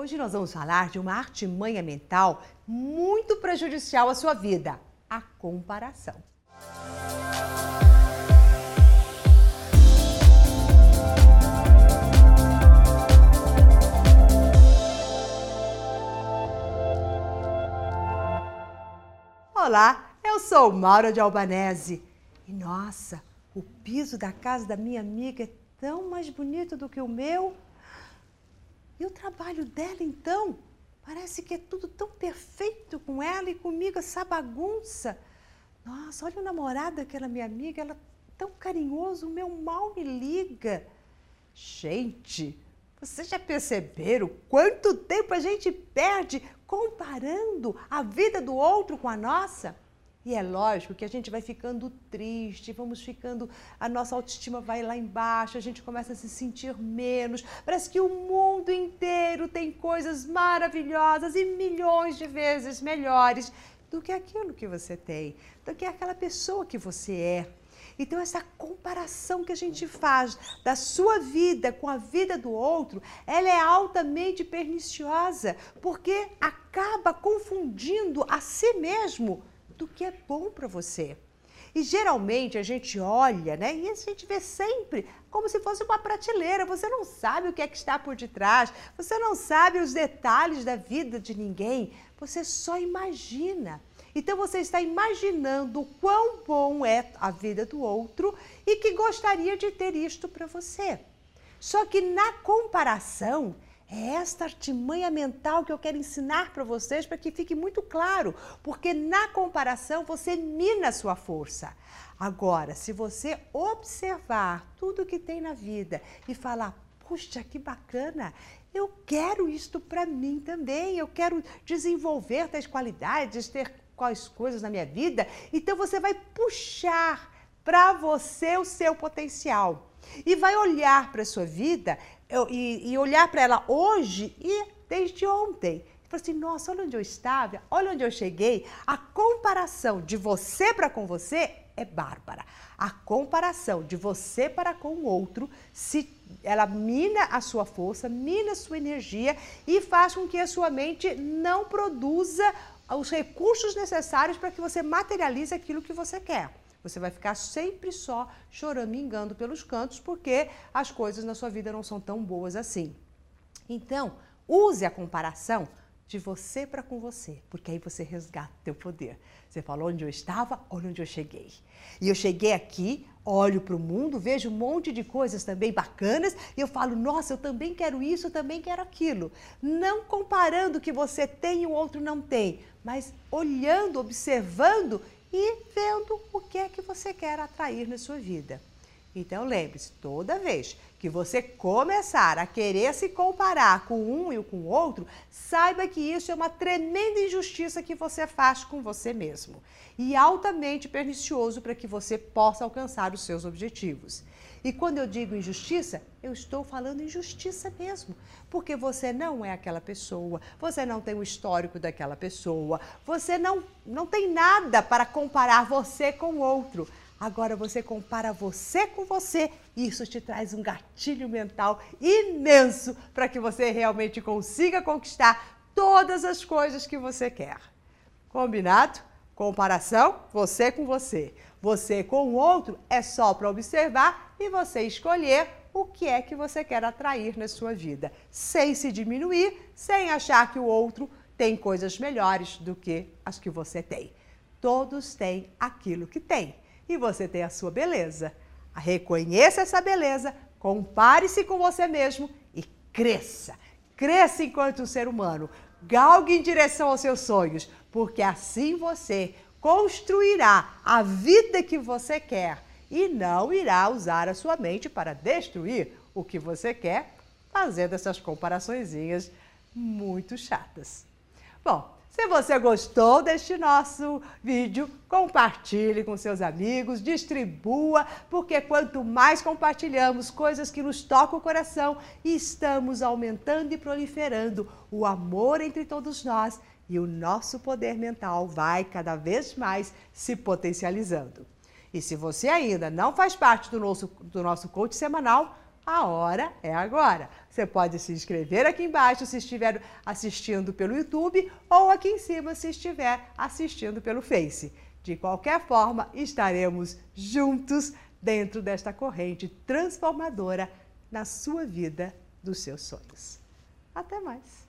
Hoje nós vamos falar de uma artimanha mental muito prejudicial à sua vida: a comparação. Olá, eu sou Maura de Albanese. E nossa, o piso da casa da minha amiga é tão mais bonito do que o meu. E o trabalho dela, então? Parece que é tudo tão perfeito com ela e comigo, essa bagunça. Nossa, olha o namorado daquela minha amiga, ela tão carinhoso, o meu mal me liga. Gente, vocês já perceberam quanto tempo a gente perde comparando a vida do outro com a nossa? E é lógico que a gente vai ficando triste, vamos ficando, a nossa autoestima vai lá embaixo, a gente começa a se sentir menos. Parece que o mundo inteiro tem coisas maravilhosas e milhões de vezes melhores do que aquilo que você tem, do que aquela pessoa que você é. Então, essa comparação que a gente faz da sua vida com a vida do outro, ela é altamente perniciosa, porque acaba confundindo a si mesmo do que é bom para você. E geralmente a gente olha, né? E a gente vê sempre como se fosse uma prateleira. Você não sabe o que é que está por detrás, você não sabe os detalhes da vida de ninguém, você só imagina. Então você está imaginando o quão bom é a vida do outro e que gostaria de ter isto para você. Só que na comparação, é esta artimanha mental que eu quero ensinar para vocês para que fique muito claro, porque na comparação você mina a sua força. Agora, se você observar tudo que tem na vida e falar, puxa, que bacana, eu quero isto para mim também, eu quero desenvolver tais qualidades, ter quais coisas na minha vida, então você vai puxar para você o seu potencial e vai olhar para a sua vida e, e olhar para ela hoje e desde ontem. E assim, nossa, olha onde eu estava, olha onde eu cheguei. A comparação de você para com você é bárbara. A comparação de você para com o outro, se ela mina a sua força, mina a sua energia e faz com que a sua mente não produza os recursos necessários para que você materialize aquilo que você quer. Você vai ficar sempre só choramingando pelos cantos porque as coisas na sua vida não são tão boas assim. Então, use a comparação de você para com você, porque aí você resgata teu poder. Você falou onde eu estava, olha onde eu cheguei. E eu cheguei aqui, olho para o mundo, vejo um monte de coisas também bacanas e eu falo, nossa, eu também quero isso, eu também quero aquilo. Não comparando o que você tem e o outro não tem, mas olhando, observando e vendo o que é que você quer atrair na sua vida. Então lembre-se, toda vez que você começar a querer se comparar com um e com o outro, saiba que isso é uma tremenda injustiça que você faz com você mesmo e altamente pernicioso para que você possa alcançar os seus objetivos. E quando eu digo injustiça, eu estou falando injustiça mesmo, porque você não é aquela pessoa, você não tem o histórico daquela pessoa, você não, não tem nada para comparar você com o outro. Agora você compara você com você e isso te traz um gatilho mental imenso para que você realmente consiga conquistar todas as coisas que você quer. Combinado? Comparação, você com você. Você com o outro é só para observar e você escolher o que é que você quer atrair na sua vida, sem se diminuir, sem achar que o outro tem coisas melhores do que as que você tem. Todos têm aquilo que têm e você tem a sua beleza. Reconheça essa beleza, compare-se com você mesmo e cresça. Cresça enquanto ser humano. Galgue em direção aos seus sonhos, porque assim você construirá a vida que você quer e não irá usar a sua mente para destruir o que você quer, fazendo essas comparaçõezinhas muito chatas. Bom, se você gostou deste nosso vídeo, compartilhe com seus amigos, distribua, porque quanto mais compartilhamos coisas que nos tocam o coração, estamos aumentando e proliferando o amor entre todos nós e o nosso poder mental vai cada vez mais se potencializando. E se você ainda não faz parte do nosso, do nosso coach semanal, A hora é agora. Você pode se inscrever aqui embaixo se estiver assistindo pelo YouTube ou aqui em cima se estiver assistindo pelo Face. De qualquer forma, estaremos juntos dentro desta corrente transformadora na sua vida dos seus sonhos. Até mais!